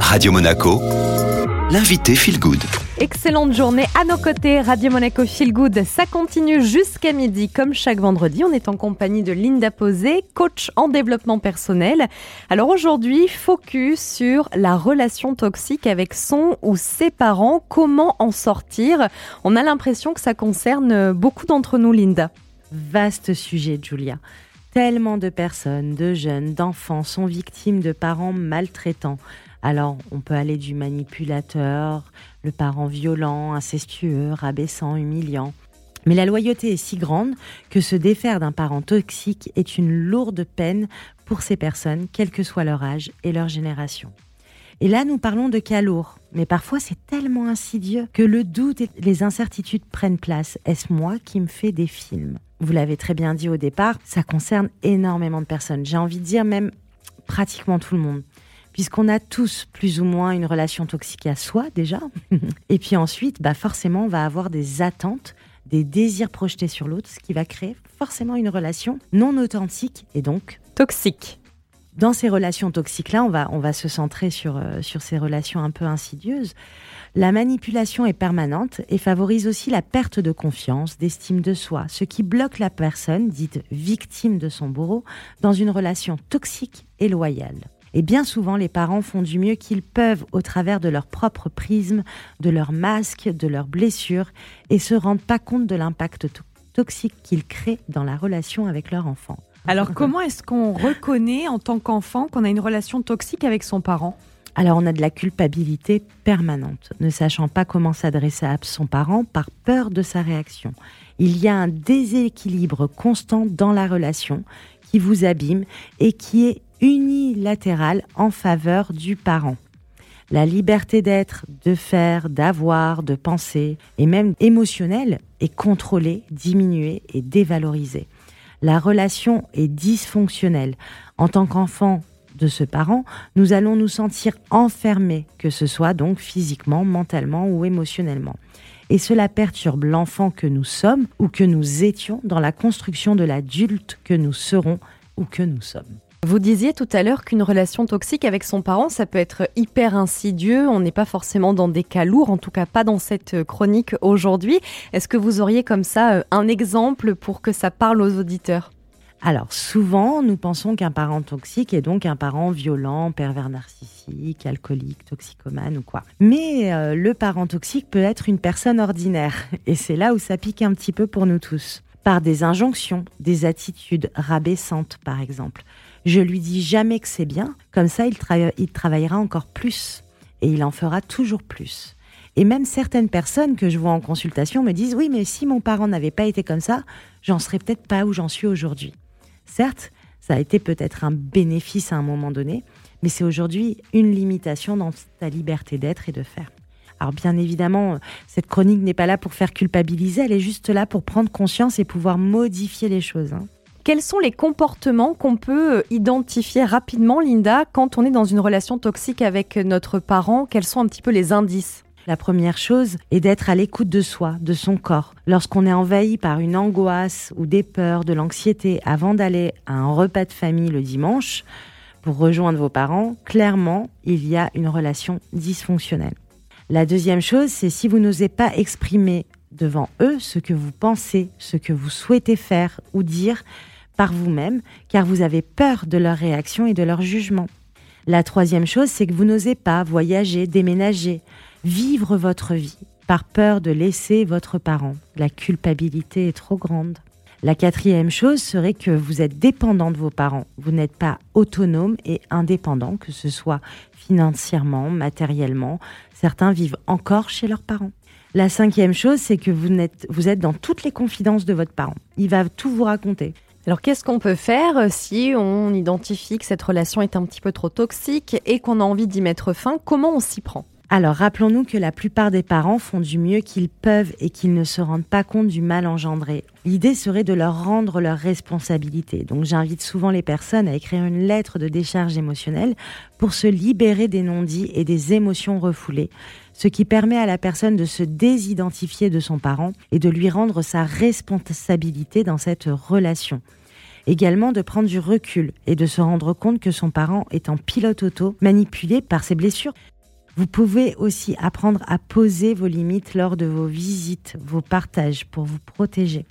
Radio Monaco, l'invité Feel Good. Excellente journée à nos côtés, Radio Monaco Feel Good. Ça continue jusqu'à midi, comme chaque vendredi. On est en compagnie de Linda Posé, coach en développement personnel. Alors aujourd'hui, focus sur la relation toxique avec son ou ses parents. Comment en sortir? On a l'impression que ça concerne beaucoup d'entre nous, Linda. Vaste sujet, Julia. Tellement de personnes, de jeunes, d'enfants sont victimes de parents maltraitants. Alors, on peut aller du manipulateur, le parent violent, incestueux, rabaissant, humiliant. Mais la loyauté est si grande que se défaire d'un parent toxique est une lourde peine pour ces personnes, quel que soit leur âge et leur génération. Et là, nous parlons de cas lourds. Mais parfois, c'est tellement insidieux que le doute et les incertitudes prennent place. Est-ce moi qui me fais des films? Vous l'avez très bien dit au départ, ça concerne énormément de personnes. J'ai envie de dire même pratiquement tout le monde. Puisqu'on a tous plus ou moins une relation toxique à soi déjà. et puis ensuite, bah forcément, on va avoir des attentes, des désirs projetés sur l'autre, ce qui va créer forcément une relation non authentique et donc toxique dans ces relations toxiques-là, on va, on va se centrer sur, euh, sur ces relations un peu insidieuses. La manipulation est permanente et favorise aussi la perte de confiance, d'estime de soi, ce qui bloque la personne, dite victime de son bourreau, dans une relation toxique et loyale. Et bien souvent, les parents font du mieux qu'ils peuvent au travers de leur propre prisme, de leur masque, de leurs blessures, et se rendent pas compte de l'impact toxique qu'ils créent dans la relation avec leur enfant. Alors comment est-ce qu'on reconnaît en tant qu'enfant qu'on a une relation toxique avec son parent? Alors on a de la culpabilité permanente, ne sachant pas comment s'adresser à son parent par peur de sa réaction. Il y a un déséquilibre constant dans la relation qui vous abîme et qui est unilatéral en faveur du parent. La liberté d'être, de faire, d'avoir, de penser et même émotionnelle est contrôlée, diminuée et dévalorisée la relation est dysfonctionnelle. En tant qu'enfant de ce parent, nous allons nous sentir enfermés, que ce soit donc physiquement, mentalement ou émotionnellement. Et cela perturbe l'enfant que nous sommes ou que nous étions dans la construction de l'adulte que nous serons ou que nous sommes. Vous disiez tout à l'heure qu'une relation toxique avec son parent, ça peut être hyper insidieux. On n'est pas forcément dans des cas lourds, en tout cas pas dans cette chronique aujourd'hui. Est-ce que vous auriez comme ça euh, un exemple pour que ça parle aux auditeurs? Alors souvent, nous pensons qu'un parent toxique est donc un parent violent, pervers narcissique, alcoolique, toxicomane ou quoi. Mais euh, le parent toxique peut être une personne ordinaire. Et c'est là où ça pique un petit peu pour nous tous. Par des injonctions, des attitudes rabaissantes par exemple. Je lui dis jamais que c'est bien, comme ça il, il travaillera encore plus et il en fera toujours plus. Et même certaines personnes que je vois en consultation me disent oui mais si mon parent n'avait pas été comme ça, j'en serais peut-être pas où j'en suis aujourd'hui. Certes, ça a été peut-être un bénéfice à un moment donné, mais c'est aujourd'hui une limitation dans ta liberté d'être et de faire. Alors bien évidemment, cette chronique n'est pas là pour faire culpabiliser, elle est juste là pour prendre conscience et pouvoir modifier les choses. Hein. Quels sont les comportements qu'on peut euh, identifier rapidement, Linda, quand on est dans une relation toxique avec notre parent? Quels sont un petit peu les indices? La première chose est d'être à l'écoute de soi, de son corps. Lorsqu'on est envahi par une angoisse ou des peurs, de l'anxiété avant d'aller à un repas de famille le dimanche pour rejoindre vos parents, clairement, il y a une relation dysfonctionnelle. La deuxième chose, c'est si vous n'osez pas exprimer devant eux ce que vous pensez, ce que vous souhaitez faire ou dire, par vous-même, car vous avez peur de leur réaction et de leur jugement. La troisième chose, c'est que vous n'osez pas voyager, déménager, vivre votre vie, par peur de laisser votre parent. La culpabilité est trop grande. La quatrième chose serait que vous êtes dépendant de vos parents. Vous n'êtes pas autonome et indépendant, que ce soit financièrement, matériellement. Certains vivent encore chez leurs parents. La cinquième chose, c'est que vous êtes, vous êtes dans toutes les confidences de votre parent. Il va tout vous raconter. Alors qu'est-ce qu'on peut faire euh, si on identifie que cette relation est un petit peu trop toxique et qu'on a envie d'y mettre fin? Comment on s'y prend? Alors rappelons-nous que la plupart des parents font du mieux qu'ils peuvent et qu'ils ne se rendent pas compte du mal engendré. L'idée serait de leur rendre leur responsabilité. Donc j'invite souvent les personnes à écrire une lettre de décharge émotionnelle pour se libérer des non-dits et des émotions refoulées, ce qui permet à la personne de se désidentifier de son parent et de lui rendre sa responsabilité dans cette relation. Également de prendre du recul et de se rendre compte que son parent est en pilote auto, manipulé par ses blessures. Vous pouvez aussi apprendre à poser vos limites lors de vos visites, vos partages pour vous protéger.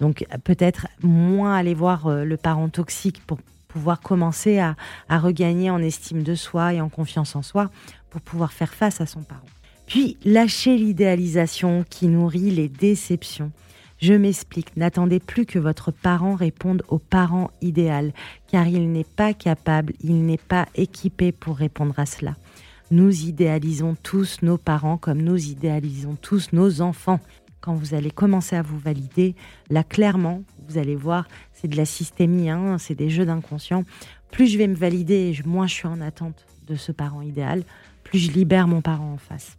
Donc peut-être moins aller voir euh, le parent toxique pour pouvoir commencer à, regagner en estime de soi et en confiance en soi pour pouvoir faire face à son parent. Puis lâcher l'idéalisation qui nourrit les déceptions. Je m'explique, n'attendez plus que votre parent réponde au parent idéal, car il n'est pas capable, il n'est pas équipé pour répondre à cela. Nous idéalisons tous nos parents comme nous idéalisons tous nos enfants. Quand vous allez commencer à vous valider, là clairement, vous allez voir, c'est de la systémie, hein, c'est des jeux d'inconscient. Plus je vais me valider, moins je suis en attente de ce parent idéal, plus je libère mon parent en face.